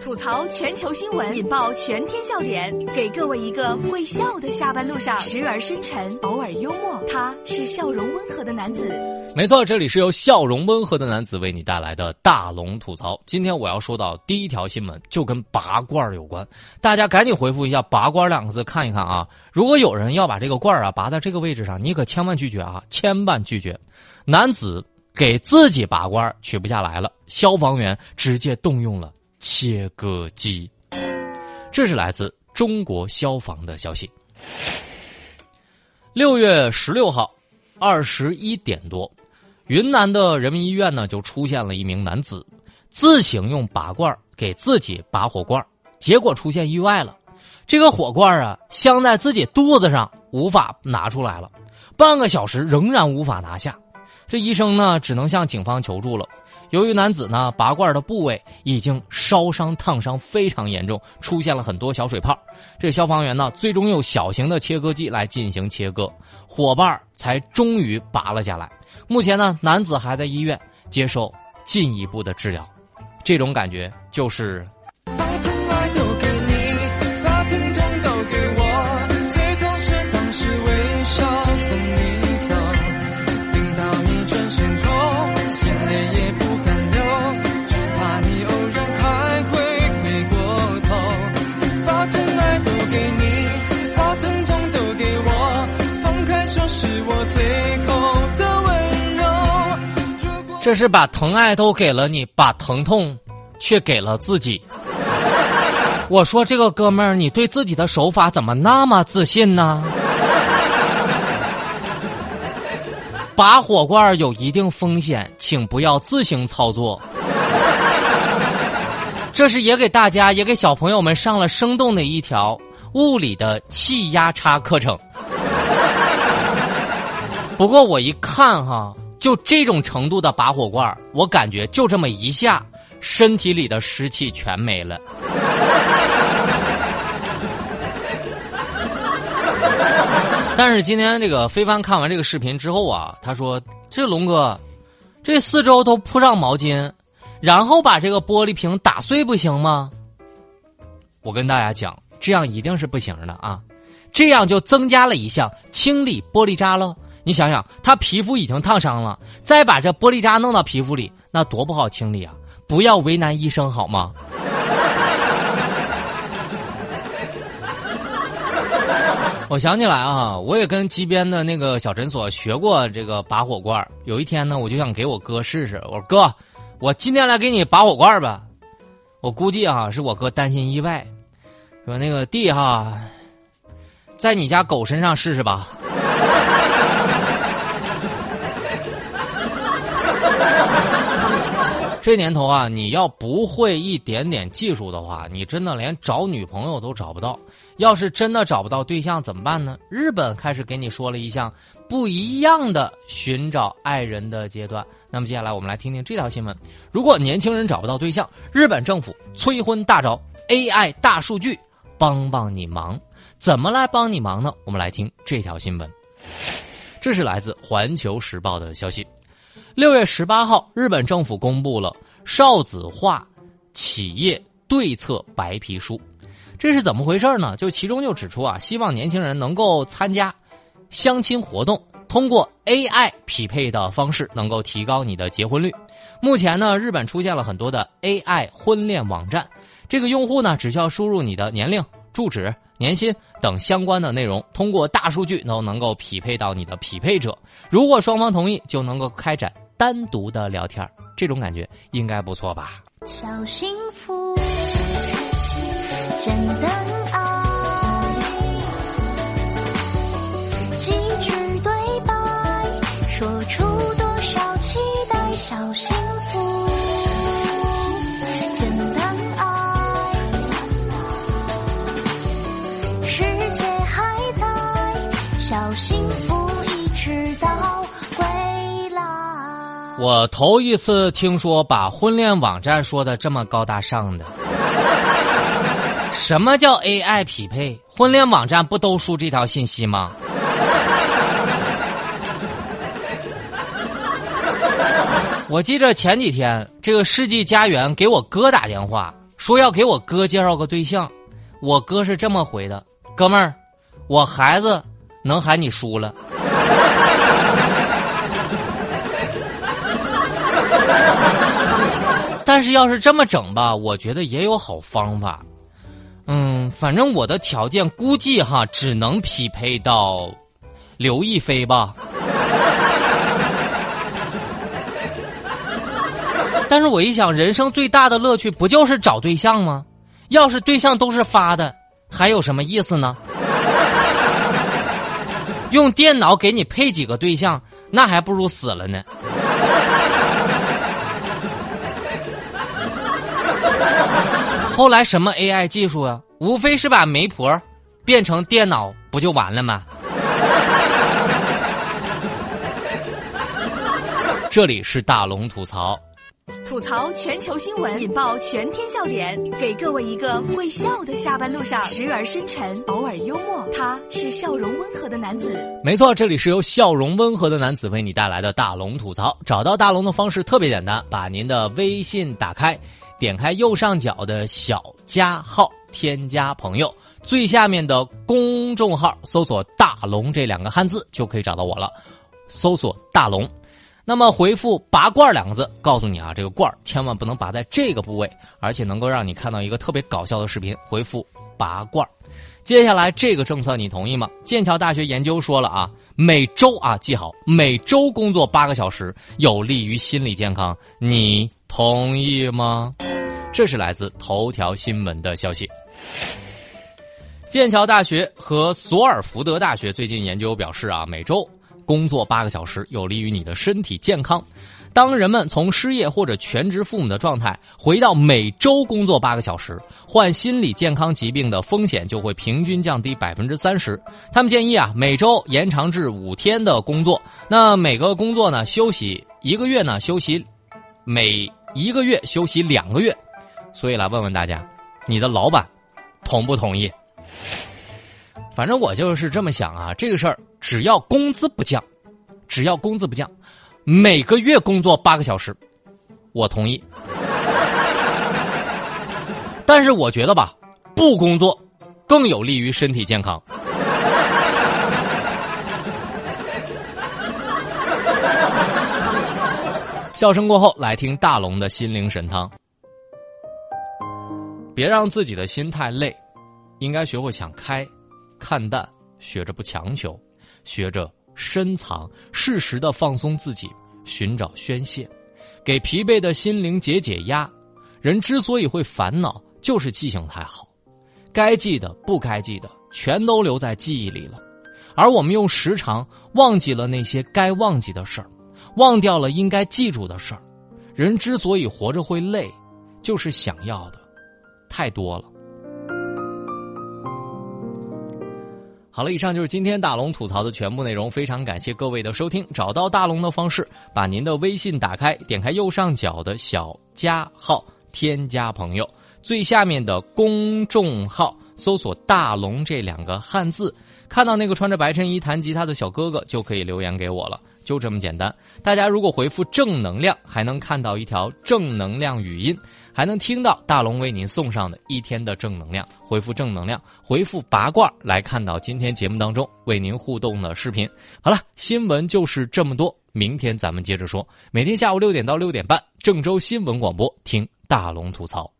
吐槽全球新闻，引爆全天笑点，给各位一个会笑的下班路上，时而深沉，偶尔幽默。他是笑容温和的男子。没错，这里是由笑容温和的男子为你带来的大龙吐槽。今天我要说到第一条新闻，就跟拔罐有关。大家赶紧回复一下“拔罐”两个字，看一看啊。如果有人要把这个罐啊拔到这个位置上，你可千万拒绝啊，千万拒绝。男子给自己拔罐取不下来了，消防员直接动用了。切割机，这是来自中国消防的消息。六月十六号，二十一点多，云南的人民医院呢就出现了一名男子，自行用拔罐给自己拔火罐，结果出现意外了。这个火罐啊镶在自己肚子上，无法拿出来了，半个小时仍然无法拿下。这医生呢只能向警方求助了。由于男子呢拔罐的部位已经烧伤烫伤非常严重，出现了很多小水泡，这消防员呢最终用小型的切割机来进行切割，伙伴才终于拔了下来。目前呢男子还在医院接受进一步的治疗，这种感觉就是。这是把疼爱都给了你，把疼痛却给了自己。我说这个哥们儿，你对自己的手法怎么那么自信呢？拔火罐有一定风险，请不要自行操作。这是也给大家，也给小朋友们上了生动的一条物理的气压差课程。不过我一看哈。就这种程度的拔火罐我感觉就这么一下，身体里的湿气全没了。但是今天这个飞帆看完这个视频之后啊，他说：“这龙哥，这四周都铺上毛巾，然后把这个玻璃瓶打碎不行吗？”我跟大家讲，这样一定是不行的啊，这样就增加了一项清理玻璃渣了。你想想，他皮肤已经烫伤了，再把这玻璃渣弄到皮肤里，那多不好清理啊！不要为难医生好吗？我想起来啊，我也跟街边的那个小诊所学过这个拔火罐。有一天呢，我就想给我哥试试，我说哥，我今天来给你拔火罐吧。我估计啊，是我哥担心意外，说那个弟哈，在你家狗身上试试吧。这年头啊，你要不会一点点技术的话，你真的连找女朋友都找不到。要是真的找不到对象怎么办呢？日本开始给你说了一项不一样的寻找爱人的阶段。那么接下来我们来听听这条新闻：如果年轻人找不到对象，日本政府催婚大招 AI 大数据帮帮你忙。怎么来帮你忙呢？我们来听这条新闻。这是来自《环球时报》的消息。六月十八号，日本政府公布了少子化企业对策白皮书，这是怎么回事呢？就其中就指出啊，希望年轻人能够参加相亲活动，通过 AI 匹配的方式，能够提高你的结婚率。目前呢，日本出现了很多的 AI 婚恋网站，这个用户呢，只需要输入你的年龄、住址、年薪等相关的内容，通过大数据都能够匹配到你的匹配者。如果双方同意，就能够开展。单独的聊天儿这种感觉应该不错吧？小幸福，简单爱，记住我头一次听说把婚恋网站说的这么高大上的，什么叫 AI 匹配？婚恋网站不都输这条信息吗？我记着前几天这个世纪佳缘给我哥打电话，说要给我哥介绍个对象，我哥是这么回的：“哥们儿，我孩子能喊你叔了。”但是要是这么整吧，我觉得也有好方法。嗯，反正我的条件估计哈，只能匹配到刘亦菲吧。但是我一想，人生最大的乐趣不就是找对象吗？要是对象都是发的，还有什么意思呢？用电脑给你配几个对象，那还不如死了呢。后来什么 AI 技术啊？无非是把媒婆变成电脑，不就完了吗？这里是大龙吐槽，吐槽全球新闻，引爆全天笑点，给各位一个会笑的下班路上，时而深沉，偶尔幽默。他是笑容温和的男子。没错，这里是由笑容温和的男子为你带来的大龙吐槽。找到大龙的方式特别简单，把您的微信打开。点开右上角的小加号，添加朋友，最下面的公众号搜索“大龙”这两个汉字就可以找到我了。搜索“大龙”，那么回复“拔罐”两个字，告诉你啊，这个罐千万不能拔在这个部位，而且能够让你看到一个特别搞笑的视频。回复“拔罐”，接下来这个政策你同意吗？剑桥大学研究说了啊，每周啊记好，每周工作八个小时有利于心理健康，你同意吗？这是来自头条新闻的消息。剑桥大学和索尔福德大学最近研究表示啊，每周工作八个小时有利于你的身体健康。当人们从失业或者全职父母的状态回到每周工作八个小时，患心理健康疾病的风险就会平均降低百分之三十。他们建议啊，每周延长至五天的工作，那每个工作呢休息一个月呢休息，每一个月休息两个月。所以来问问大家，你的老板同不同意？反正我就是这么想啊，这个事儿只要工资不降，只要工资不降，每个月工作八个小时，我同意。但是我觉得吧，不工作更有利于身体健康。笑声过后，来听大龙的心灵神汤。别让自己的心太累，应该学会想开、看淡，学着不强求，学着深藏，适时的放松自己，寻找宣泄，给疲惫的心灵解解压。人之所以会烦恼，就是记性太好，该记的、不该记的，全都留在记忆里了，而我们又时常忘记了那些该忘记的事儿，忘掉了应该记住的事儿。人之所以活着会累，就是想要的。太多了。好了，以上就是今天大龙吐槽的全部内容。非常感谢各位的收听。找到大龙的方式，把您的微信打开，点开右上角的小加号，添加朋友，最下面的公众号搜索“大龙”这两个汉字，看到那个穿着白衬衣弹吉他的小哥哥，就可以留言给我了。就这么简单。大家如果回复“正能量”，还能看到一条正能量语音。还能听到大龙为您送上的一天的正能量，回复正能量，回复八卦来看到今天节目当中为您互动的视频。好了，新闻就是这么多，明天咱们接着说。每天下午六点到六点半，郑州新闻广播听大龙吐槽。